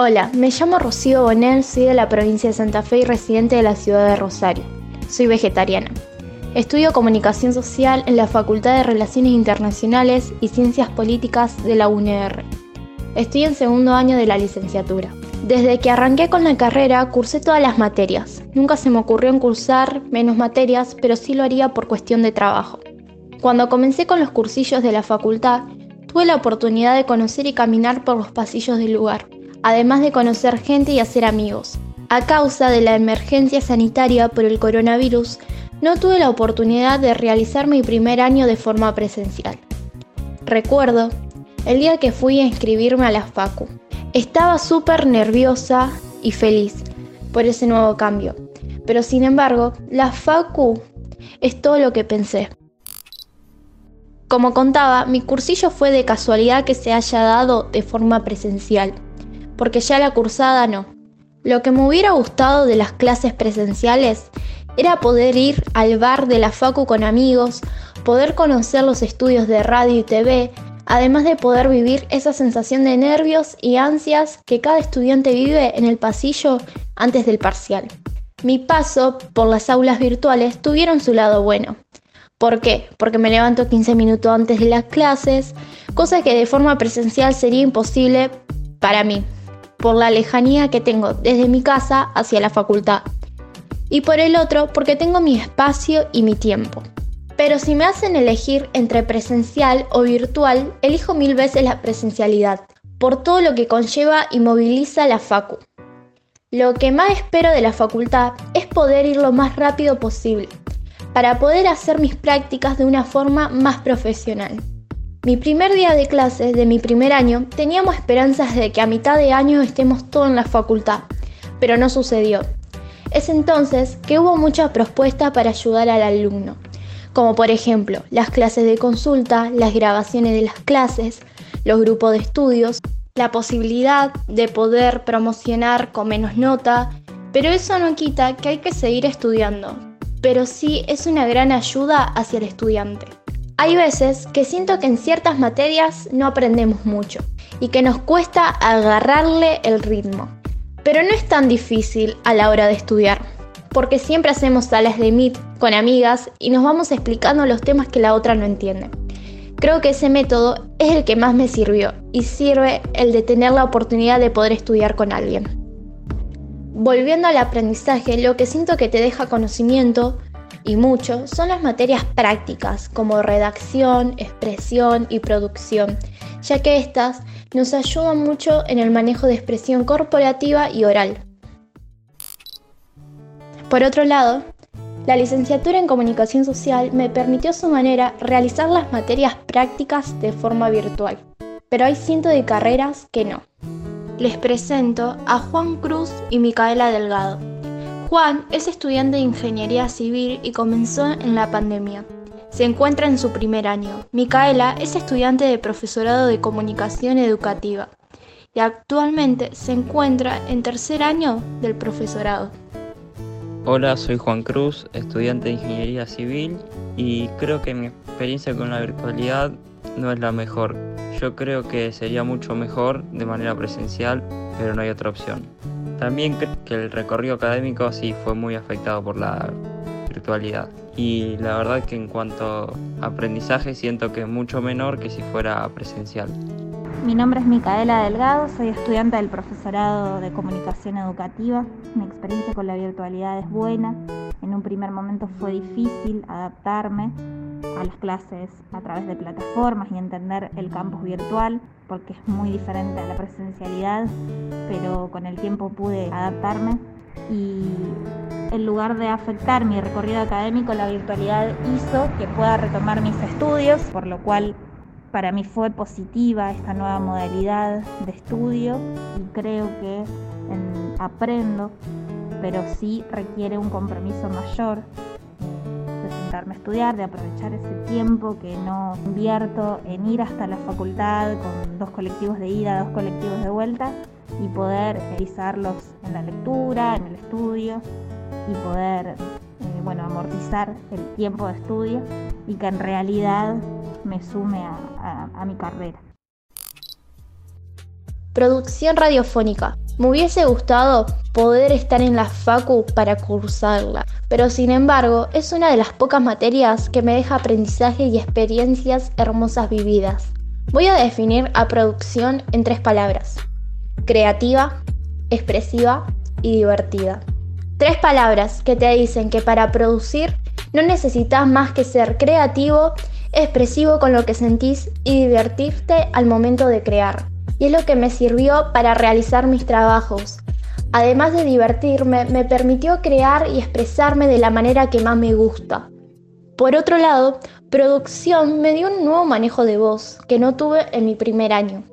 Hola, me llamo Rocío Bonel, soy de la provincia de Santa Fe y residente de la ciudad de Rosario. Soy vegetariana. Estudio comunicación social en la Facultad de Relaciones Internacionales y Ciencias Políticas de la UNR. Estoy en segundo año de la licenciatura. Desde que arranqué con la carrera, cursé todas las materias. Nunca se me ocurrió cursar menos materias, pero sí lo haría por cuestión de trabajo. Cuando comencé con los cursillos de la facultad, tuve la oportunidad de conocer y caminar por los pasillos del lugar además de conocer gente y hacer amigos. A causa de la emergencia sanitaria por el coronavirus, no tuve la oportunidad de realizar mi primer año de forma presencial. Recuerdo el día que fui a inscribirme a la Facu. Estaba súper nerviosa y feliz por ese nuevo cambio, pero sin embargo, la Facu es todo lo que pensé. Como contaba, mi cursillo fue de casualidad que se haya dado de forma presencial porque ya la cursada no. Lo que me hubiera gustado de las clases presenciales era poder ir al bar de la Facu con amigos, poder conocer los estudios de radio y TV, además de poder vivir esa sensación de nervios y ansias que cada estudiante vive en el pasillo antes del parcial. Mi paso por las aulas virtuales tuvieron su lado bueno. ¿Por qué? Porque me levanto 15 minutos antes de las clases, cosa que de forma presencial sería imposible para mí por la lejanía que tengo desde mi casa hacia la facultad. Y por el otro, porque tengo mi espacio y mi tiempo. Pero si me hacen elegir entre presencial o virtual, elijo mil veces la presencialidad, por todo lo que conlleva y moviliza la facu. Lo que más espero de la facultad es poder ir lo más rápido posible, para poder hacer mis prácticas de una forma más profesional. Mi primer día de clases de mi primer año teníamos esperanzas de que a mitad de año estemos todos en la facultad, pero no sucedió. Es entonces que hubo muchas propuestas para ayudar al alumno, como por ejemplo las clases de consulta, las grabaciones de las clases, los grupos de estudios, la posibilidad de poder promocionar con menos nota, pero eso no quita que hay que seguir estudiando, pero sí es una gran ayuda hacia el estudiante. Hay veces que siento que en ciertas materias no aprendemos mucho y que nos cuesta agarrarle el ritmo. Pero no es tan difícil a la hora de estudiar, porque siempre hacemos salas de Meet con amigas y nos vamos explicando los temas que la otra no entiende. Creo que ese método es el que más me sirvió y sirve el de tener la oportunidad de poder estudiar con alguien. Volviendo al aprendizaje, lo que siento que te deja conocimiento y mucho son las materias prácticas como redacción, expresión y producción, ya que estas nos ayudan mucho en el manejo de expresión corporativa y oral. Por otro lado, la licenciatura en comunicación social me permitió a su manera realizar las materias prácticas de forma virtual, pero hay cientos de carreras que no. Les presento a Juan Cruz y Micaela Delgado. Juan es estudiante de Ingeniería Civil y comenzó en la pandemia. Se encuentra en su primer año. Micaela es estudiante de Profesorado de Comunicación Educativa y actualmente se encuentra en tercer año del profesorado. Hola, soy Juan Cruz, estudiante de Ingeniería Civil y creo que mi experiencia con la virtualidad no es la mejor. Yo creo que sería mucho mejor de manera presencial, pero no hay otra opción. También creo que el recorrido académico sí fue muy afectado por la virtualidad. Y la verdad que en cuanto a aprendizaje siento que es mucho menor que si fuera presencial. Mi nombre es Micaela Delgado, soy estudiante del profesorado de comunicación educativa. Mi experiencia con la virtualidad es buena. En un primer momento fue difícil adaptarme a las clases a través de plataformas y entender el campus virtual, porque es muy diferente a la presencialidad, pero con el tiempo pude adaptarme. Y en lugar de afectar mi recorrido académico, la virtualidad hizo que pueda retomar mis estudios, por lo cual para mí fue positiva esta nueva modalidad de estudio y creo que aprendo, pero sí requiere un compromiso mayor estudiar, de aprovechar ese tiempo que no invierto en ir hasta la facultad con dos colectivos de ida, dos colectivos de vuelta y poder utilizarlos en la lectura, en el estudio y poder eh, bueno, amortizar el tiempo de estudio y que en realidad me sume a mi carrera. Producción radiofónica. Me hubiese gustado poder estar en la Facu para cursarla, pero sin embargo es una de las pocas materias que me deja aprendizaje y experiencias hermosas vividas. Voy a definir a producción en tres palabras. Creativa, expresiva y divertida. Tres palabras que te dicen que para producir no necesitas más que ser creativo, expresivo con lo que sentís y divertirte al momento de crear. Y es lo que me sirvió para realizar mis trabajos. Además de divertirme, me permitió crear y expresarme de la manera que más me gusta. Por otro lado, producción me dio un nuevo manejo de voz que no tuve en mi primer año.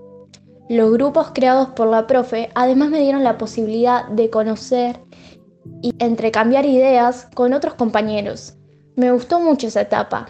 Los grupos creados por la profe además me dieron la posibilidad de conocer y entrecambiar ideas con otros compañeros. Me gustó mucho esa etapa.